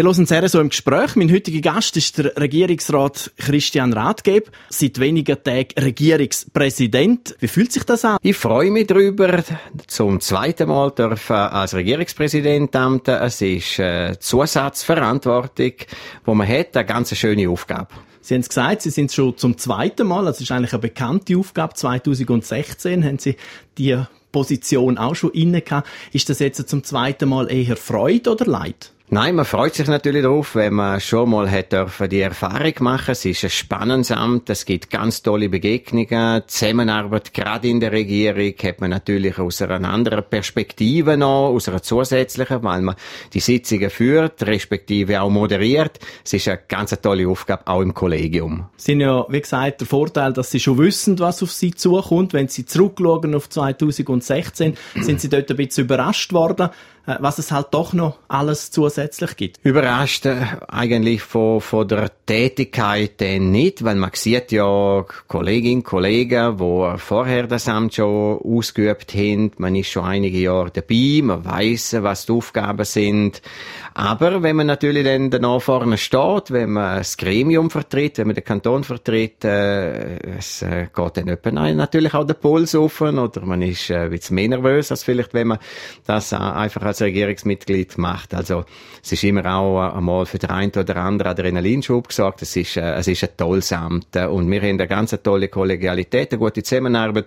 Wir hören sehr so im Gespräch. Mein heutiger Gast ist der Regierungsrat Christian Rathgeb, seit wenigen Tagen Regierungspräsident. Wie fühlt sich das an? Ich freue mich darüber, zum zweiten Mal dürfen als Regierungspräsident amten. Es ist äh, Zusatzverantwortung, die man hat, eine ganz schöne Aufgabe. Sie haben es gesagt, Sie sind schon zum zweiten Mal, das ist eigentlich eine bekannte Aufgabe. 2016 haben Sie die Position auch schon inne gehabt. Ist das jetzt zum zweiten Mal eher Freude oder Leid? Nein, man freut sich natürlich darauf, wenn man schon mal hat dürfen die Erfahrung machen. Es ist ein spannendes Amt, es gibt ganz tolle Begegnungen, Zusammenarbeit gerade in der Regierung hat man natürlich aus einer anderen Perspektive noch, aus einer zusätzlichen, weil man die Sitzungen führt, respektive auch moderiert. Es ist eine ganz tolle Aufgabe, auch im Kollegium. Sie haben ja, wie gesagt, der Vorteil, dass Sie schon wissen, was auf Sie zukommt. Wenn Sie zurückschauen auf 2016, sind Sie dort ein bisschen überrascht worden. Äh, was es halt doch noch alles zusätzlich gibt. Überrascht äh, eigentlich von, von der Tätigkeit nicht, weil man sieht ja Kolleginnen, Kollegen, die vorher das Amt schon ausgeübt haben. Man ist schon einige Jahre dabei, man weiß, was die Aufgaben sind. Aber wenn man natürlich dann danach vorne steht, wenn man das Gremium vertritt, wenn man den Kanton vertritt, äh, es äh, geht dann etwa natürlich auch der Puls auf oder man ist äh, ein bisschen mehr nervös, als vielleicht, wenn man das äh, einfach als Regierungsmitglied macht. Also es ist immer auch äh, einmal für den einen oder anderen Adrenalinschub gesagt, es ist, äh, es ist ein tolles Amt äh, und wir haben eine ganz tolle Kollegialität, eine gute Zusammenarbeit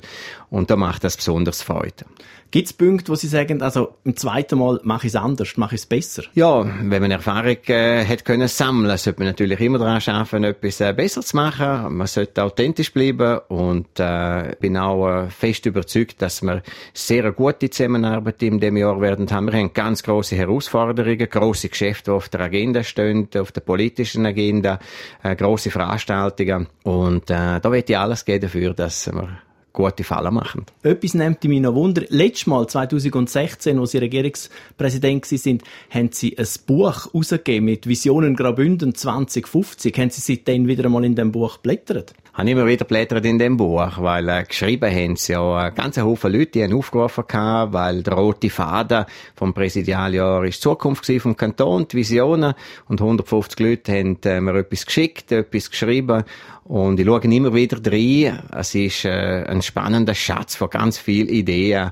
und da macht das besonders Freude. Gibt es Punkte, wo Sie sagen, also im zweiten Mal mache ich es anders, mache ich es besser? Ja, wenn man Erfahrung äh, hat können sammeln, sollte man natürlich immer daran arbeiten, etwas äh, besser zu machen. Man sollte authentisch bleiben und äh, bin auch äh, fest überzeugt, dass wir sehr gute Zusammenarbeit in dem Jahr werden haben. Wir haben ganz große Herausforderungen, große Geschäfte, die auf der Agenda stehen, auf der politischen Agenda, äh, große Veranstaltungen und äh, da wird ich alles geben dafür, dass wir gute Fallen machen. Etwas nimmt mich noch Wunder. Letztes Mal, 2016, als Sie Regierungspräsident sind, haben Sie ein Buch herausgegeben mit Visionen Graubünden 2050. Haben Sie seitdem wieder einmal in dem Buch blättert? Habe immer wieder blättert in dem Buch, weil äh, geschrieben haben sie ja ein ganzer Haufen Leute, die haben aufgerufen gehabt, weil der rote Faden vom Präsidialjahr ist die Zukunft vom Kanton, die Visionen und 150 Leute haben äh, mir etwas geschickt, etwas geschrieben und ich schaue immer wieder rein. Es ist äh, ein spannender Schatz von ganz vielen Ideen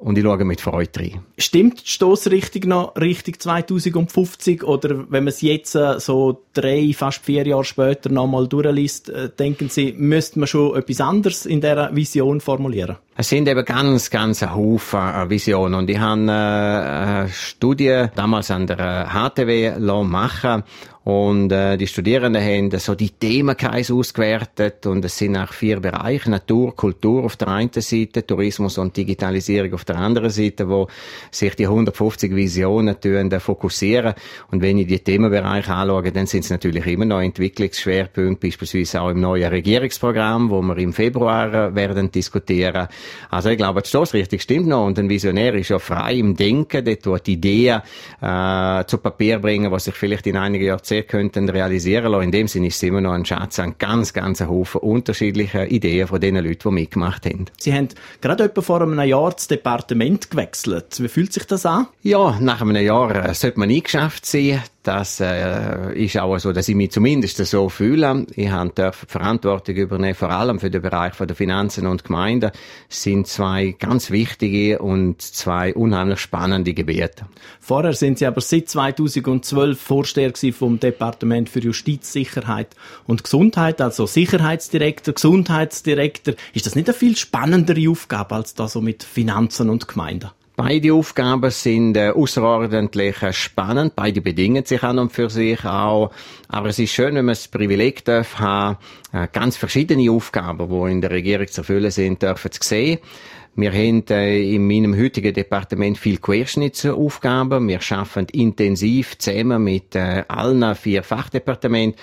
und ich schaue mit Freude rein. Stimmt die Stossrichtung noch Richtung 2050 oder wenn man es jetzt äh, so drei, fast vier Jahre später nochmal durchliest, äh, denken Sie, müsste man schon etwas anderes in dieser Vision formulieren? Es sind eben ganz, ganz ein Haufen äh, Visionen und ich habe eine Studie damals an der HTW machen und äh, die Studierenden haben so die Themenkreise ausgewertet und es sind auch vier Bereiche, Natur, Kultur auf der einen Seite, Tourismus und Digitalisierung auf der anderen Seite, wo sich die 150 Visionen fokussieren. Und wenn ich die Themenbereiche anschaue, dann sind es natürlich immer noch Entwicklungsschwerpunkte, beispielsweise auch im neuen Regierungsprogramm, wo wir im Februar äh, werden diskutieren. Also ich glaube, die Stoßrichtung stimmt noch und ein Visionär ist ja frei im Denken, dort wird Ideen äh, zu Papier bringen, was sich vielleicht in einigen Jahren sehr könnten realisieren lassen. In dem Sinne ist es immer noch ein Schatz an ganz, ganz Haufen unterschiedlicher Ideen von den Leuten, die mitgemacht haben. Sie haben gerade etwa vor einem Jahr das Departement gewechselt. Wie fühlt sich das an? Ja, nach einem Jahr äh, sollte man eingeschafft sein. Das äh, ist auch so, dass ich mich zumindest so fühle. Ich habe Verantwortung übernehmen, vor allem für den Bereich der Finanzen und Gemeinden. Das sind zwei ganz wichtige und zwei unheimlich spannende Gebiete. Vorher sind Sie aber seit 2012 Vorsteher vom Departement für Justiz, Sicherheit und Gesundheit, also Sicherheitsdirektor, Gesundheitsdirektor. Ist das nicht eine viel spannendere Aufgabe als da so mit Finanzen und Gemeinden? Beide Aufgaben sind äh, außerordentlich äh, spannend. Beide bedingen sich an und für sich auch. Aber es ist schön, wenn man das Privileg darf haben, äh, ganz verschiedene Aufgaben, die in der Regierung zu erfüllen sind, dürfen zu sehen. Wir haben äh, in meinem heutigen Departement viel Querschnittsaufgaben. Wir arbeiten intensiv zusammen mit äh, allen vier Fachdepartementen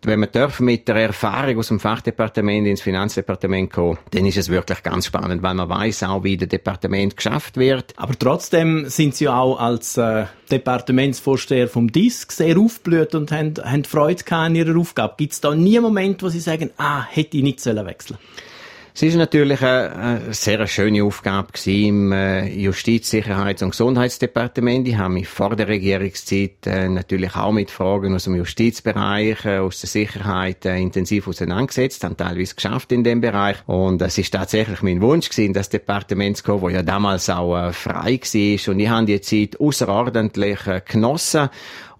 wenn man darf mit der Erfahrung aus dem Fachdepartement ins Finanzdepartement kommen, dann ist es wirklich ganz spannend, weil man weiß auch, wie der Departement geschafft wird. Aber trotzdem sind Sie auch als äh, Departementsvorsteher vom DISC sehr aufblüht und haben, haben Freude an Ihrer Aufgabe. Gibt es da nie einen Moment, wo Sie sagen, ah, hätte ich nicht wechseln sollen? Es ist natürlich eine, eine sehr schöne Aufgabe im äh, Justiz-, Sicherheits- und Gesundheitsdepartement. Ich habe mich vor der Regierungszeit äh, natürlich auch mit Fragen aus dem Justizbereich, äh, aus der Sicherheit intensiv auseinandergesetzt, haben teilweise geschafft in dem Bereich. Und es ist tatsächlich mein Wunsch gewesen, das Departement zu kommen, wo ja damals auch frei war. Und ich habe die Zeit außerordentlich genossen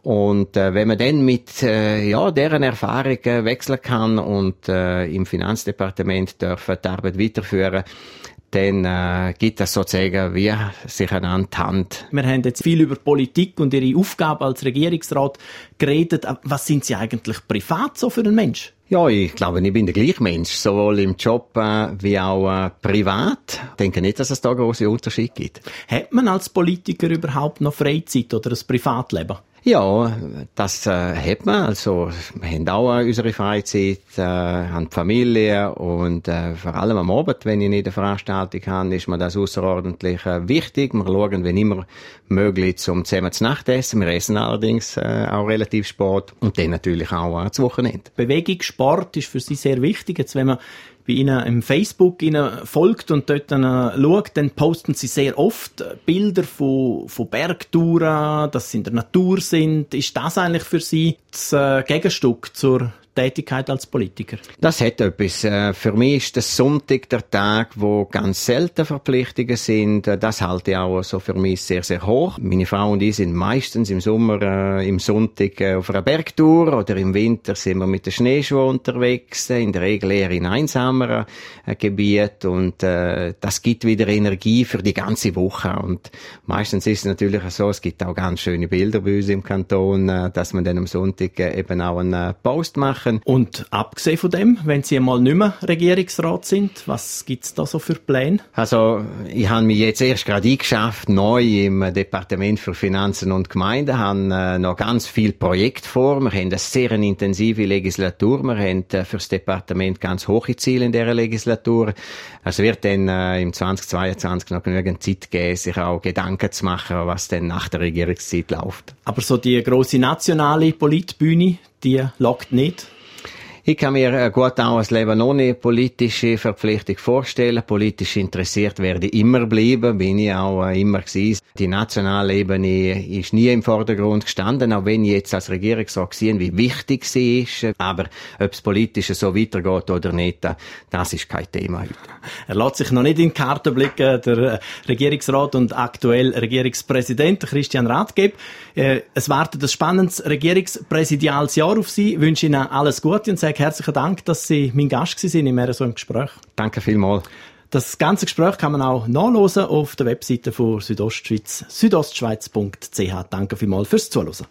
und äh, wenn man dann mit äh, ja, deren Erfahrungen wechseln kann und äh, im Finanzdepartement dürfen die Arbeit weiterführen, dann äh, gibt das sozusagen wie sich eine Hand. Wir haben jetzt viel über Politik und ihre Aufgabe als Regierungsrat geredet. Was sind Sie eigentlich privat so für ein Mensch? Ja, ich glaube, ich bin der gleiche Mensch, sowohl im Job äh, wie auch äh, privat. Ich denke nicht, dass es da große Unterschiede gibt. Hat man als Politiker überhaupt noch Freizeit oder ein Privatleben? Ja, das äh, hat man. Also, wir haben auch unsere Freizeit, äh, haben die Familie und äh, vor allem am Abend, wenn ich nicht eine Veranstaltung habe, ist mir das außerordentlich äh, wichtig. Wir schauen, wenn immer möglich, zum zusammen zu Nacht essen. Wir essen allerdings äh, auch relativ Sport und dann natürlich auch äh, zu Wochenende. Bewegung, Sport ist für Sie sehr wichtig. Jetzt, wenn man bei Ihnen im Facebook Ihnen folgt und dort dann äh, schaut, dann posten Sie sehr oft Bilder von, von Bergtouren, dass Sie in der Natur sind. Ist das eigentlich für Sie das äh, Gegenstück zur Tätigkeit als Politiker? Das hat etwas. Äh, für mich ist der Sonntag der Tag, wo ganz selten Verpflichtungen sind. Äh, das halte ich auch so für mich sehr, sehr hoch. Meine Frau und ich sind meistens im Sommer äh, im Sonntag äh, auf einer Bergtour oder im Winter sind wir mit den Schneeschuhen unterwegs, in der Regel eher in einsameren äh, Gebieten und äh, das gibt wieder Energie für die ganze Woche und meistens ist es natürlich so, es gibt auch ganz schöne Bilder bei uns im Kanton, dass man dann am Sonntag eben auch einen Post macht machen. Und abgesehen von dem, wenn Sie einmal nicht mehr Regierungsrat sind, was gibt's da so für Pläne? Also, ich habe mich jetzt erst gerade eingeschafft, neu im Departement für Finanzen und Gemeinden, habe äh, noch ganz viel Projekt vor. Wir haben eine sehr intensive Legislatur. Wir haben äh, für das Departement ganz hohe Ziele in dieser Legislatur. Es wird dann äh, im 2022 noch genügend Zeit geben, sich auch Gedanken zu machen, was dann nach der Regierungszeit läuft. Aber so die große nationale Politbühne, die lockt nicht? Ich kann mir äh, gut auch ein Leben ohne politische Verpflichtung vorstellen. Politisch interessiert werde ich immer bleiben, bin ich auch äh, immer gewesen. Die nationale Ebene ist nie im Vordergrund gestanden, auch wenn ich jetzt als Regierungsrat gesehen, wie wichtig sie ist. Aber ob es politisch so weitergeht oder nicht, das ist kein Thema heute. Er lässt sich noch nicht in die Karten blicken, der äh, Regierungsrat und aktuell Regierungspräsident Christian Rathgeb. Es wartet ein spannendes regierungspräsidiales Jahr auf Sie. Ich wünsche Ihnen alles Gute und sage sage herzlichen Dank, dass Sie mein Gast sind in so einem Gespräch. Danke vielmals. Das ganze Gespräch kann man auch nachlesen auf der Webseite von Südostschweiz, südostschweiz.ch. Danke vielmals fürs Zuhören.